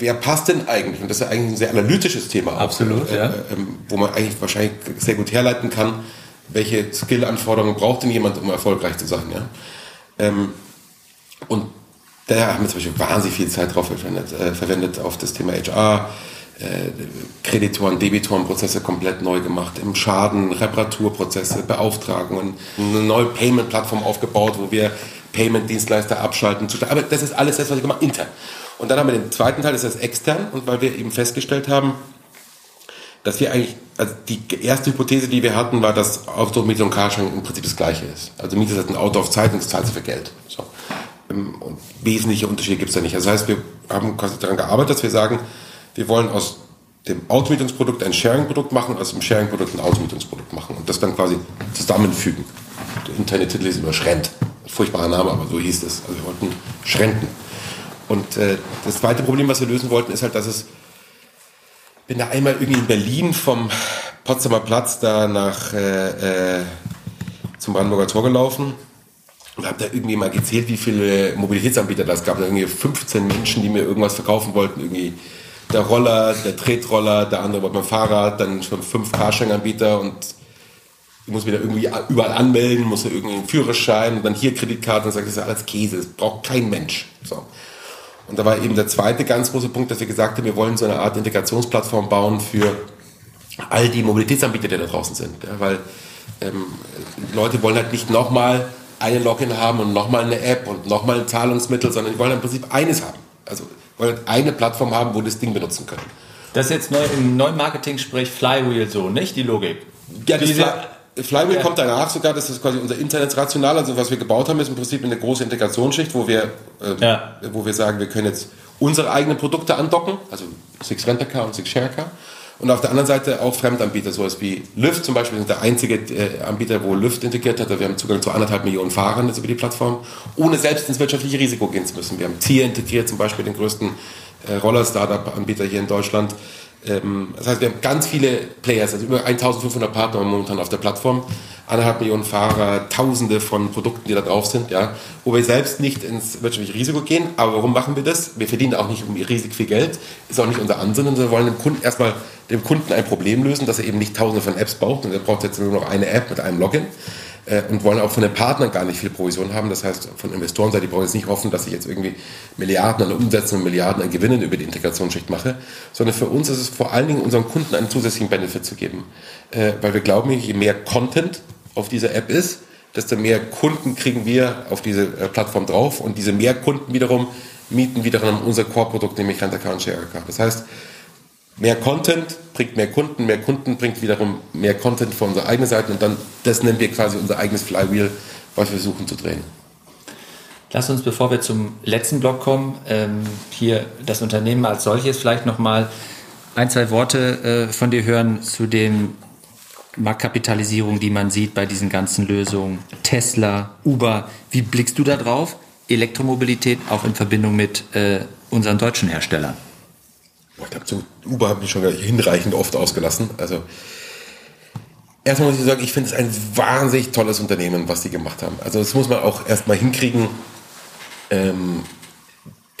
wer passt denn eigentlich? Und das ist ja eigentlich ein sehr analytisches Thema. Absolut, auch, äh, ja. Äh, wo man eigentlich wahrscheinlich sehr gut herleiten kann, welche Skill-Anforderungen braucht denn jemand, um erfolgreich zu sein. Ja? Ähm, und da haben wir zum Beispiel wahnsinnig viel Zeit drauf verwendet, äh, verwendet auf das Thema HR, äh, Kreditoren, Debitorenprozesse komplett neu gemacht, im Schaden, Reparaturprozesse, Beauftragungen, eine neue Payment-Plattform aufgebaut, wo wir Payment-Dienstleister abschalten. Aber das ist alles das, was ich gemacht intern. Und dann haben wir den zweiten Teil, das ist extern, und weil wir eben festgestellt haben, dass wir eigentlich, also die erste Hypothese, die wir hatten, war, dass Auto, Miete und Carsharing im Prinzip das Gleiche ist. Also Miete ist ein Auto auf Zeit und das zahlt sie für Geld. So. Ähm, und wesentliche Unterschiede gibt es da nicht. Also das heißt, wir haben quasi daran gearbeitet, dass wir sagen, wir wollen aus dem Automietungsprodukt ein Sharing-Produkt machen, aus dem Sharing-Produkt ein Automietungsprodukt machen und das dann quasi zusammenfügen. Der interne Titel ist immer Schrent. Furchtbarer Name, aber so hieß es. Also wir wollten Schrenten. Und äh, das zweite Problem, was wir lösen wollten, ist halt, dass es, bin da einmal irgendwie in Berlin vom Potsdamer Platz da nach äh, äh, zum Brandenburger Tor gelaufen und habe da irgendwie mal gezählt, wie viele Mobilitätsanbieter das gab. Da irgendwie 15 Menschen, die mir irgendwas verkaufen wollten, irgendwie der Roller, der Tretroller, der andere mit dem Fahrrad, dann schon fünf Carsharing-Anbieter und ich muss da irgendwie überall anmelden, muss ja irgendwie einen Führerschein und dann hier Kreditkarte und sage, das ist alles Käse, das braucht kein Mensch. So. Und da war eben der zweite ganz große Punkt, dass wir gesagt haben, wir wollen so eine Art Integrationsplattform bauen für all die Mobilitätsanbieter, die da draußen sind. Ja, weil ähm, Leute wollen halt nicht nochmal eine Login haben und nochmal eine App und nochmal ein Zahlungsmittel, sondern die wollen im Prinzip eines haben. Also wollen eine Plattform haben, wo das Ding benutzen können. Das ist jetzt neu, im neuen Marketing spricht Flywheel so, nicht die Logik. Ja, das Diese, Flywheel ja. kommt danach sogar, das ist quasi unser internes Rational, also was wir gebaut haben, ist im Prinzip eine große Integrationsschicht, wo wir, äh, ja. wo wir sagen, wir können jetzt unsere eigenen Produkte andocken, also Six Renter Car und Six Share Car und auf der anderen Seite auch Fremdanbieter, sowas wie Lyft zum Beispiel, sind der einzige äh, Anbieter, wo Lyft integriert hat. Wir haben Zugang zu anderthalb Millionen Fahrern jetzt über die Plattform, ohne selbst ins wirtschaftliche Risiko gehen zu müssen. Wir haben Tier integriert, zum Beispiel den größten äh, Roller-Startup-Anbieter hier in Deutschland. Ähm, das heißt, wir haben ganz viele Players, also über 1500 Partner momentan auf der Plattform anderthalb Millionen Fahrer, Tausende von Produkten, die da drauf sind, ja, wo wir selbst nicht ins wirtschaftliche Risiko gehen. Aber warum machen wir das? Wir verdienen auch nicht riesig viel Geld, ist auch nicht unser Ansinnen, wir wollen dem Kunden erstmal dem Kunden ein Problem lösen, dass er eben nicht Tausende von Apps braucht und er braucht jetzt nur noch eine App mit einem Login und wollen auch von den Partnern gar nicht viel Provision haben. Das heißt, von Investorenseite, die brauchen jetzt nicht hoffen, dass ich jetzt irgendwie Milliarden an Umsätzen und Milliarden an Gewinnen über die Integrationsschicht mache, sondern für uns ist es vor allen Dingen unseren Kunden einen zusätzlichen Benefit zu geben, äh, weil wir glauben, je mehr Content auf dieser App ist, desto mehr Kunden kriegen wir auf diese äh, Plattform drauf und diese mehr Kunden wiederum mieten wiederum unser Core-Produkt, nämlich Rent-A-Car und Share-A-Car. Das heißt, mehr Content bringt mehr Kunden, mehr Kunden bringt wiederum mehr Content von unserer eigenen Seite und dann, das nennen wir quasi unser eigenes Flywheel, was wir versuchen zu drehen. Lass uns, bevor wir zum letzten Block kommen, ähm, hier das Unternehmen als solches vielleicht nochmal ein, zwei Worte äh, von dir hören zu dem Marktkapitalisierung, die man sieht bei diesen ganzen Lösungen. Tesla, Uber, wie blickst du da drauf? Elektromobilität auch in Verbindung mit äh, unseren deutschen Herstellern. Ich glaube, zu Uber habe ich schon hinreichend oft ausgelassen. Also erstmal muss ich sagen, ich finde es ein wahnsinnig tolles Unternehmen, was die gemacht haben. Also das muss man auch erstmal hinkriegen. Ähm,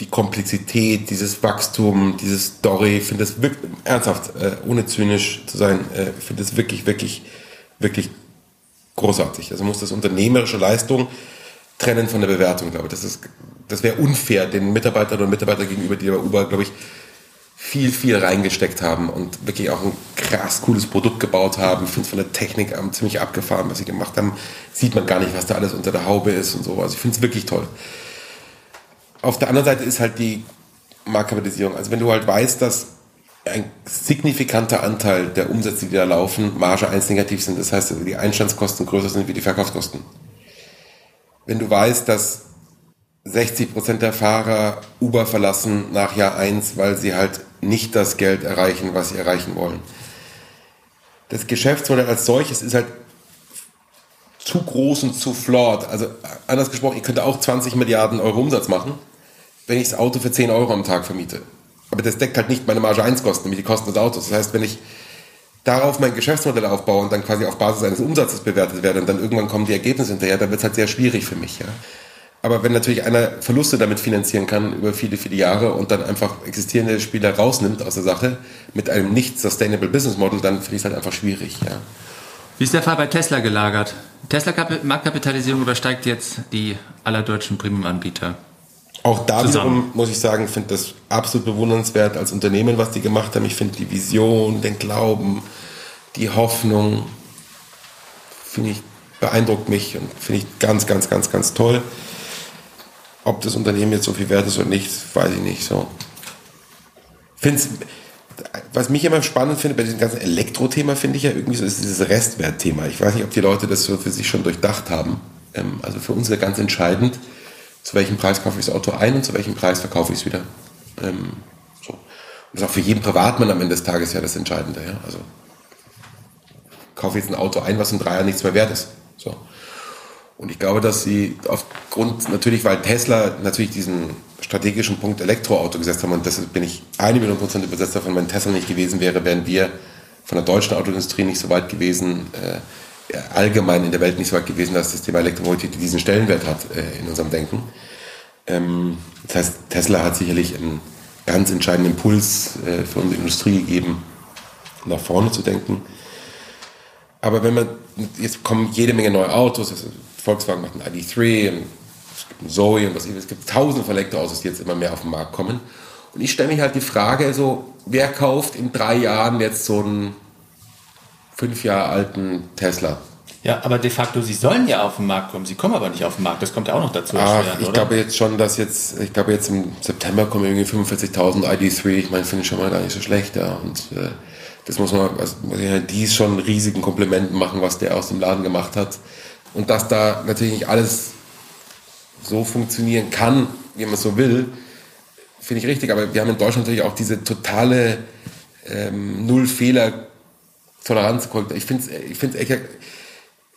die Komplexität, dieses Wachstum, diese Story, ich finde das wirklich, ernsthaft, äh, ohne zynisch zu sein, äh, finde das wirklich, wirklich, wirklich großartig. Also muss das unternehmerische Leistung trennen von der Bewertung, glaube ich. Das das wäre unfair den Mitarbeiterinnen und Mitarbeitern gegenüber, die bei Uber, glaube ich, viel, viel reingesteckt haben und wirklich auch ein krass cooles Produkt gebaut haben. Ich finde es von der Technik ziemlich abgefahren, was sie gemacht haben. Sieht man gar nicht, was da alles unter der Haube ist und so. Also ich finde es wirklich toll. Auf der anderen Seite ist halt die Marktkapitalisierung. Also wenn du halt weißt, dass ein signifikanter Anteil der Umsätze, die da laufen, Marge 1 negativ sind, das heißt, die Einstandskosten größer sind wie die Verkaufskosten. Wenn du weißt, dass 60 Prozent der Fahrer Uber verlassen nach Jahr 1, weil sie halt nicht das Geld erreichen, was sie erreichen wollen. Das Geschäftsmodell als solches ist halt zu groß und zu flawed. Also anders gesprochen, ich könnte auch 20 Milliarden Euro Umsatz machen wenn ich das Auto für 10 Euro am Tag vermiete. Aber das deckt halt nicht meine Marge 1 Kosten, nämlich die Kosten des Autos. Das heißt, wenn ich darauf mein Geschäftsmodell aufbaue und dann quasi auf Basis eines Umsatzes bewertet werde und dann irgendwann kommen die Ergebnisse hinterher, dann wird es halt sehr schwierig für mich. Ja. Aber wenn natürlich einer Verluste damit finanzieren kann über viele, viele Jahre und dann einfach existierende Spieler rausnimmt aus der Sache mit einem nicht sustainable Business Model, dann finde ich es halt einfach schwierig. Ja. Wie ist der Fall bei Tesla gelagert? Tesla Marktkapitalisierung übersteigt jetzt die aller deutschen Premium-Anbieter. Auch da wiederum muss ich sagen, finde das absolut bewundernswert als Unternehmen, was die gemacht haben. Ich finde die Vision, den Glauben, die Hoffnung, finde ich, beeindruckt mich und finde ich ganz, ganz, ganz, ganz toll. Ob das Unternehmen jetzt so viel wert ist oder nicht, weiß ich nicht so. Find's, was mich immer spannend finde bei diesem ganzen Elektro-Thema, finde ich ja irgendwie so, ist dieses Restwert-Thema. Ich weiß nicht, ob die Leute das so für sich schon durchdacht haben. Ähm, also für uns ist ja ganz entscheidend, zu welchem Preis kaufe ich das Auto ein und zu welchem Preis verkaufe ich es wieder. Ähm, so. Das ist auch für jeden Privatmann am Ende des Tages ja das Entscheidende. Ja? Also kaufe jetzt ein Auto ein, was in drei Jahren nichts mehr wert ist. So. Und ich glaube, dass sie aufgrund, natürlich, weil Tesla natürlich diesen strategischen Punkt Elektroauto gesetzt haben, und deshalb bin ich eine Million Prozent übersetzt davon, wenn Tesla nicht gewesen wäre, wären wir von der deutschen Autoindustrie nicht so weit gewesen, äh, allgemein in der Welt nicht so weit gewesen, dass das Thema Elektromobilität diesen Stellenwert hat äh, in unserem Denken. Ähm, das heißt, Tesla hat sicherlich einen ganz entscheidenden Impuls äh, für unsere Industrie gegeben, nach vorne zu denken. Aber wenn man, jetzt kommen jede Menge neue Autos, Volkswagen macht einen ID3 und es gibt einen Zoe und was es gibt tausende von Elektroautos, die jetzt immer mehr auf den Markt kommen. Und ich stelle mich halt die Frage, so, wer kauft in drei Jahren jetzt so einen fünf Jahre alten Tesla? Ja, aber de facto, sie sollen ja auf den Markt kommen. Sie kommen aber nicht auf den Markt. Das kommt ja auch noch dazu. Ach, ich oder? glaube jetzt schon, dass jetzt, ich glaube jetzt im September kommen irgendwie 45.000 ID3. Ich meine, finde ich schon mal gar nicht so schlecht, ja. Und äh, das muss man, also muss ich halt dies schon einen riesigen Komplimenten machen, was der aus dem Laden gemacht hat. Und dass da natürlich nicht alles so funktionieren kann, wie man so will, finde ich richtig. Aber wir haben in Deutschland natürlich auch diese totale ähm, Null-Fehler-Toleranz. Ich finde es ich find's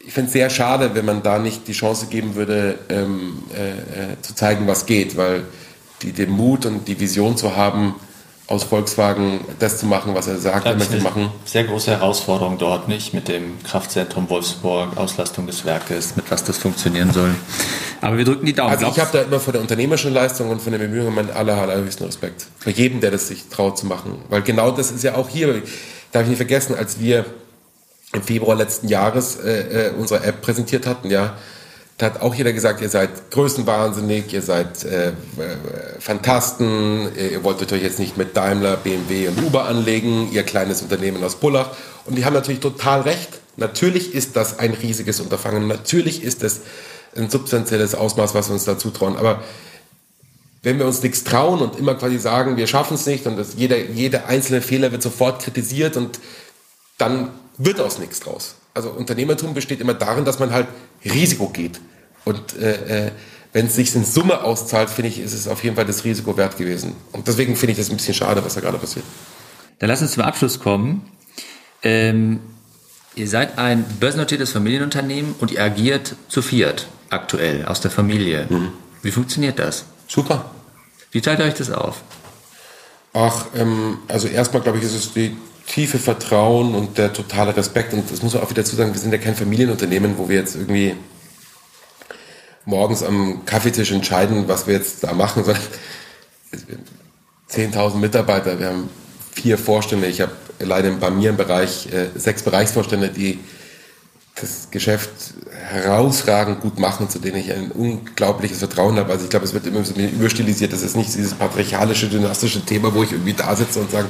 ich sehr schade, wenn man da nicht die Chance geben würde, ähm, äh, äh, zu zeigen, was geht, weil die, den Mut und die Vision zu haben, aus Volkswagen das zu machen, was er sagt, er möchte machen. Sehr große Herausforderung dort, nicht? Mit dem Kraftzentrum Wolfsburg, Auslastung des Werkes, mit was das funktionieren soll. Aber wir drücken die Daumen. Also ich habe da immer vor der unternehmerischen Leistung und von den Bemühungen meinen aller, allerhöchsten Respekt. Für jeden, der das sich traut zu machen. Weil genau das ist ja auch hier, darf ich nicht vergessen, als wir im Februar letzten Jahres äh, äh, unsere App präsentiert hatten, ja, da hat auch jeder gesagt, ihr seid größenwahnsinnig, ihr seid äh, äh, Fantasten, ihr wolltet euch jetzt nicht mit Daimler, BMW und Uber anlegen, ihr kleines Unternehmen aus Pullach. Und die haben natürlich total recht. Natürlich ist das ein riesiges Unterfangen. Natürlich ist das ein substanzielles Ausmaß, was wir uns da zutrauen. Aber wenn wir uns nichts trauen und immer quasi sagen, wir schaffen es nicht und das, jeder, jeder einzelne Fehler wird sofort kritisiert und dann wird aus nichts draus. Also Unternehmertum besteht immer darin, dass man halt Risiko geht. Und äh, äh, wenn es sich in Summe auszahlt, finde ich, ist es auf jeden Fall das Risiko wert gewesen. Und deswegen finde ich das ein bisschen schade, was da gerade passiert. Dann lass uns zum Abschluss kommen. Ähm, ihr seid ein börsennotiertes Familienunternehmen und ihr agiert zu viert aktuell aus der Familie. Mhm. Wie funktioniert das? Super. Wie teilt ihr euch das auf? Ach, ähm, also erstmal glaube ich, ist es die tiefe Vertrauen und der totale Respekt. Und das muss man auch wieder dazu sagen, wir sind ja kein Familienunternehmen, wo wir jetzt irgendwie morgens am Kaffeetisch entscheiden, was wir jetzt da machen, sondern 10.000 Mitarbeiter, wir haben vier Vorstände, ich habe leider bei mir im Bereich äh, sechs Bereichsvorstände, die das Geschäft herausragend gut machen, zu denen ich ein unglaubliches Vertrauen habe. Also ich glaube, es wird immer so überstilisiert. Das ist nicht dieses patriarchalische, dynastische Thema, wo ich irgendwie da sitze und sage,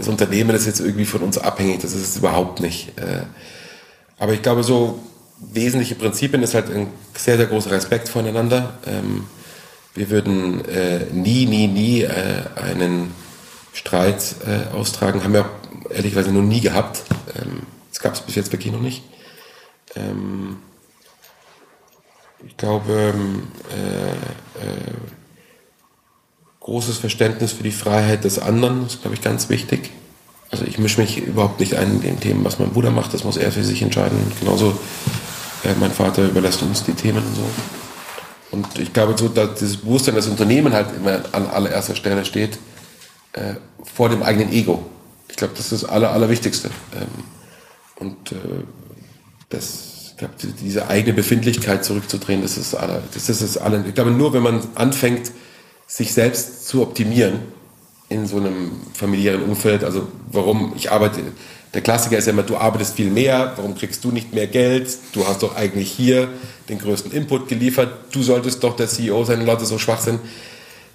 das Unternehmen ist jetzt irgendwie von uns abhängig. Das ist es überhaupt nicht. Äh, aber ich glaube, so wesentliche Prinzipien ist halt ein sehr, sehr großer Respekt voneinander. Ähm, wir würden äh, nie, nie, nie äh, einen Streit austragen. Haben wir auch ehrlicherweise noch nie gehabt. Ähm, das gab es bis jetzt wirklich noch nicht. Ähm, ich glaube, großes Verständnis für die Freiheit des anderen ist, glaube ich, ganz wichtig. Also ich mische mich überhaupt nicht ein in den Themen, was mein Bruder macht, das muss er für sich entscheiden. genauso äh, mein Vater überlässt uns die Themen und so. Und ich glaube, so, dass dieses Bewusstsein, das Unternehmen halt immer an allererster Stelle steht, äh, vor dem eigenen Ego. Ich glaube, das ist das Aller, Allerwichtigste. Ähm, und äh, das, ich glaube, diese eigene Befindlichkeit zurückzudrehen, das ist alle, das ist das alle. Ich glaube, nur wenn man anfängt, sich selbst zu optimieren in so einem familiären Umfeld, also warum ich arbeite, Der Klassiker ist ja immer, du arbeitest viel mehr, warum kriegst du nicht mehr Geld? Du hast doch eigentlich hier den größten Input geliefert, du solltest doch der CEO sein, Leute so schwach sind.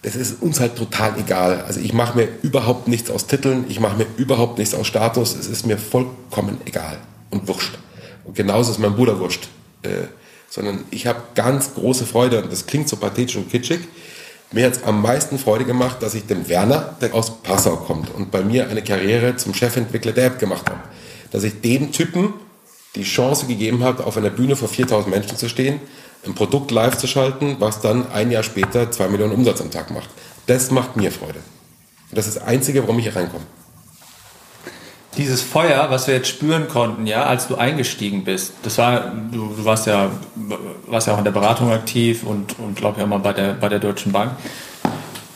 Das ist uns halt total egal. Also ich mache mir überhaupt nichts aus Titeln, ich mache mir überhaupt nichts aus Status, es ist mir vollkommen egal und wurscht. Und genauso ist mein Bruder wurscht. Äh, sondern ich habe ganz große Freude, und das klingt so pathetisch und kitschig, mir hat es am meisten Freude gemacht, dass ich dem Werner, der aus Passau kommt und bei mir eine Karriere zum Chefentwickler der App gemacht habe, dass ich dem Typen die Chance gegeben habe, auf einer Bühne vor 4000 Menschen zu stehen, ein Produkt live zu schalten, was dann ein Jahr später zwei Millionen Umsatz am Tag macht. Das macht mir Freude. Das ist das Einzige, warum ich hier reinkomme dieses Feuer, was wir jetzt spüren konnten, ja, als du eingestiegen bist, das war, du, du warst ja, warst ja auch in der Beratung aktiv und, und glaube ich auch mal bei der, bei der Deutschen Bank.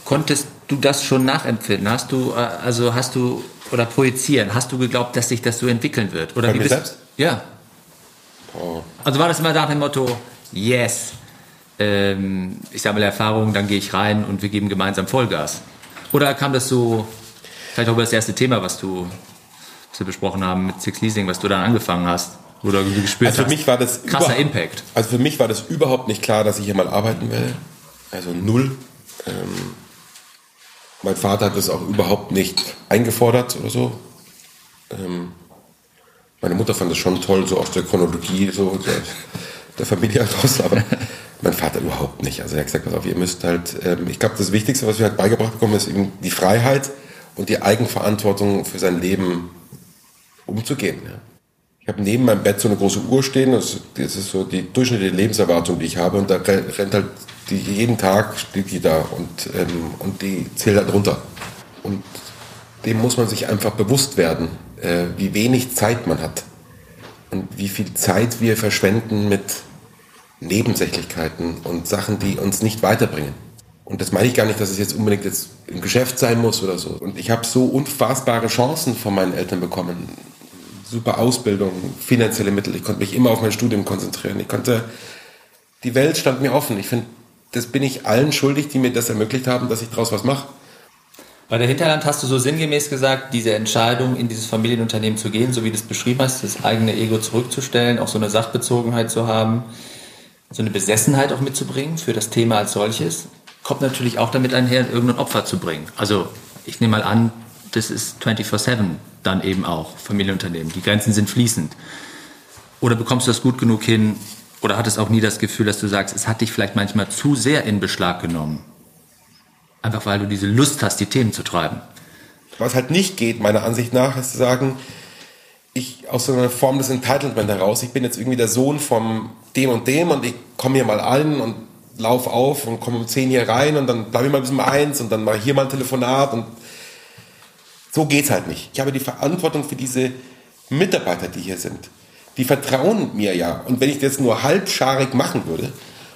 Konntest du das schon nachempfinden? Hast du, äh, also hast du, oder projizieren, hast du geglaubt, dass sich das so entwickeln wird? Oder bei wie bist, selbst? Ja. Oh. Also war das immer nach dem Motto, yes, ähm, ich sammle Erfahrung, dann gehe ich rein und wir geben gemeinsam Vollgas? Oder kam das so, vielleicht auch über das erste Thema, was du wir besprochen haben mit Six Leasing, was du dann angefangen hast, du gespürt also für hast. Mich war das krasser Impact. Also für mich war das überhaupt nicht klar, dass ich hier mal arbeiten will. Also null. Ähm, mein Vater hat das auch überhaupt nicht eingefordert oder so. Ähm, meine Mutter fand das schon toll, so aus der Chronologie, so der, der Familie heraus, aber mein Vater überhaupt nicht. Also er hat gesagt, pass auf, ihr müsst halt, ähm, ich glaube, das Wichtigste, was wir halt beigebracht bekommen, ist eben die Freiheit und die Eigenverantwortung für sein Leben umzugehen. Ja. Ich habe neben meinem Bett so eine große Uhr stehen, das, das ist so die durchschnittliche Lebenserwartung, die ich habe, und da rennt halt die, jeden Tag steht die da und, ähm, und die zählt halt runter. Und dem muss man sich einfach bewusst werden, äh, wie wenig Zeit man hat und wie viel Zeit wir verschwenden mit Nebensächlichkeiten und Sachen, die uns nicht weiterbringen. Und das meine ich gar nicht, dass es jetzt unbedingt jetzt im Geschäft sein muss oder so. Und ich habe so unfassbare Chancen von meinen Eltern bekommen super Ausbildung, finanzielle Mittel. Ich konnte mich immer auf mein Studium konzentrieren. Ich konnte, die Welt stand mir offen. Ich finde, das bin ich allen schuldig, die mir das ermöglicht haben, dass ich daraus was mache. Bei der Hinterland hast du so sinngemäß gesagt, diese Entscheidung, in dieses Familienunternehmen zu gehen, so wie du es beschrieben hast, das eigene Ego zurückzustellen, auch so eine Sachbezogenheit zu haben, so eine Besessenheit auch mitzubringen für das Thema als solches, kommt natürlich auch damit einher, irgendein Opfer zu bringen. Also ich nehme mal an, das ist 24-7 dann eben auch Familienunternehmen. Die Grenzen sind fließend. Oder bekommst du das gut genug hin? Oder hattest auch nie das Gefühl, dass du sagst, es hat dich vielleicht manchmal zu sehr in Beschlag genommen? Einfach weil du diese Lust hast, die Themen zu treiben. Was halt nicht geht, meiner Ansicht nach, ist zu sagen, ich aus so einer Form des Entitlement heraus, ich bin jetzt irgendwie der Sohn von dem und dem und ich komme hier mal an und lauf auf und komme um 10 hier rein und dann bleibe ich mal bis um eins und dann ich hier mal ein Telefonat und so geht's halt nicht. Ich habe die Verantwortung für diese Mitarbeiter, die hier sind. Die vertrauen mir ja. Und wenn ich das nur halbscharig machen würde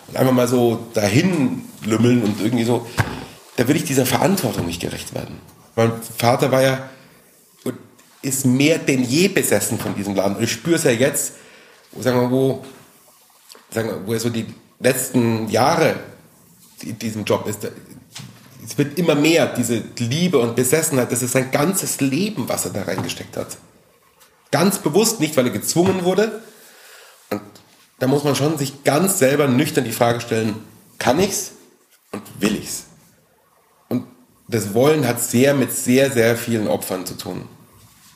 und einfach mal so dahin lümmeln und irgendwie so, da würde ich dieser Verantwortung nicht gerecht werden. Mein Vater war ja ist mehr denn je besessen von diesem Laden. Und ich spüre es ja jetzt, wo, sagen wir, wo, sagen wir, wo er so die letzten Jahre in diesem Job ist es wird immer mehr, diese Liebe und Besessenheit, das ist sein ganzes Leben, was er da reingesteckt hat. Ganz bewusst, nicht weil er gezwungen wurde. Und da muss man schon sich ganz selber nüchtern die Frage stellen, kann ich's und will ich's? Und das Wollen hat sehr mit sehr, sehr vielen Opfern zu tun.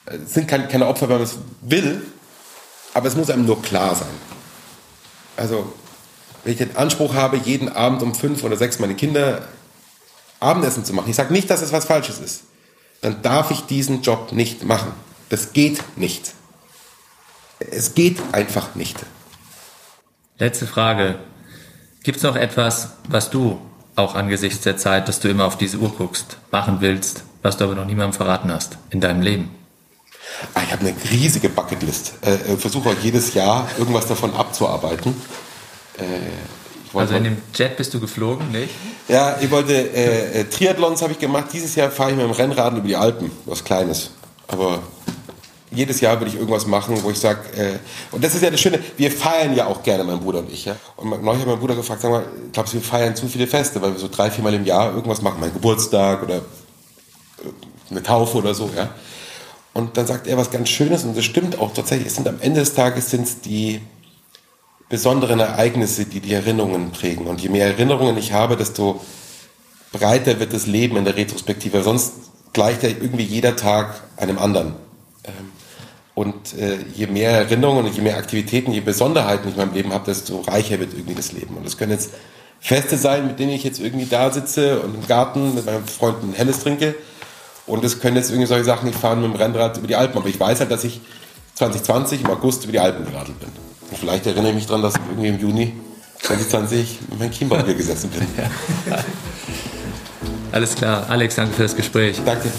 Es sind keine Opfer, wenn man es will, aber es muss einem nur klar sein. Also, wenn ich den Anspruch habe, jeden Abend um fünf oder sechs meine Kinder Abendessen zu machen, ich sage nicht, dass es was Falsches ist, dann darf ich diesen Job nicht machen. Das geht nicht. Es geht einfach nicht. Letzte Frage. Gibt es noch etwas, was du auch angesichts der Zeit, dass du immer auf diese Uhr guckst, machen willst, was du aber noch niemandem verraten hast in deinem Leben? Ah, ich habe eine riesige Bucketlist. Äh, äh versuche auch jedes Jahr irgendwas davon abzuarbeiten. Äh, also in dem Jet bist du geflogen, nicht? Ja, ich wollte, äh, äh, Triathlons habe ich gemacht. Dieses Jahr fahre ich mit dem Rennrad über die Alpen, was Kleines. Aber jedes Jahr würde ich irgendwas machen, wo ich sage, äh, und das ist ja das Schöne, wir feiern ja auch gerne, mein Bruder und ich. Ja? Und neulich hat mein Bruder gefragt, sag mal, glaubst du, wir feiern zu viele Feste, weil wir so drei, viermal im Jahr irgendwas machen, mein Geburtstag oder äh, eine Taufe oder so, ja. Und dann sagt er was ganz Schönes und das stimmt auch tatsächlich. Es sind am Ende des Tages sind es die besonderen Ereignisse, die die Erinnerungen prägen. Und je mehr Erinnerungen ich habe, desto breiter wird das Leben in der Retrospektive. Sonst gleicht ja irgendwie jeder Tag einem anderen. Ähm, und äh, je mehr Erinnerungen und je mehr Aktivitäten, je Besonderheiten ich in meinem Leben habe, desto reicher wird irgendwie das Leben. Und das können jetzt Feste sein, mit denen ich jetzt irgendwie da sitze und im Garten mit meinem Freund ein Helles trinke. Und es können jetzt irgendwie solche Sachen, ich fahre mit dem Rennrad über die Alpen. Aber ich weiß halt, dass ich 2020 im August über die Alpen geradelt bin. Und vielleicht erinnere ich mich daran, dass ich irgendwie im Juni 2020 mit meinem Chiembau hier gesessen bin. Alles klar. Alex, danke für das Gespräch. Danke.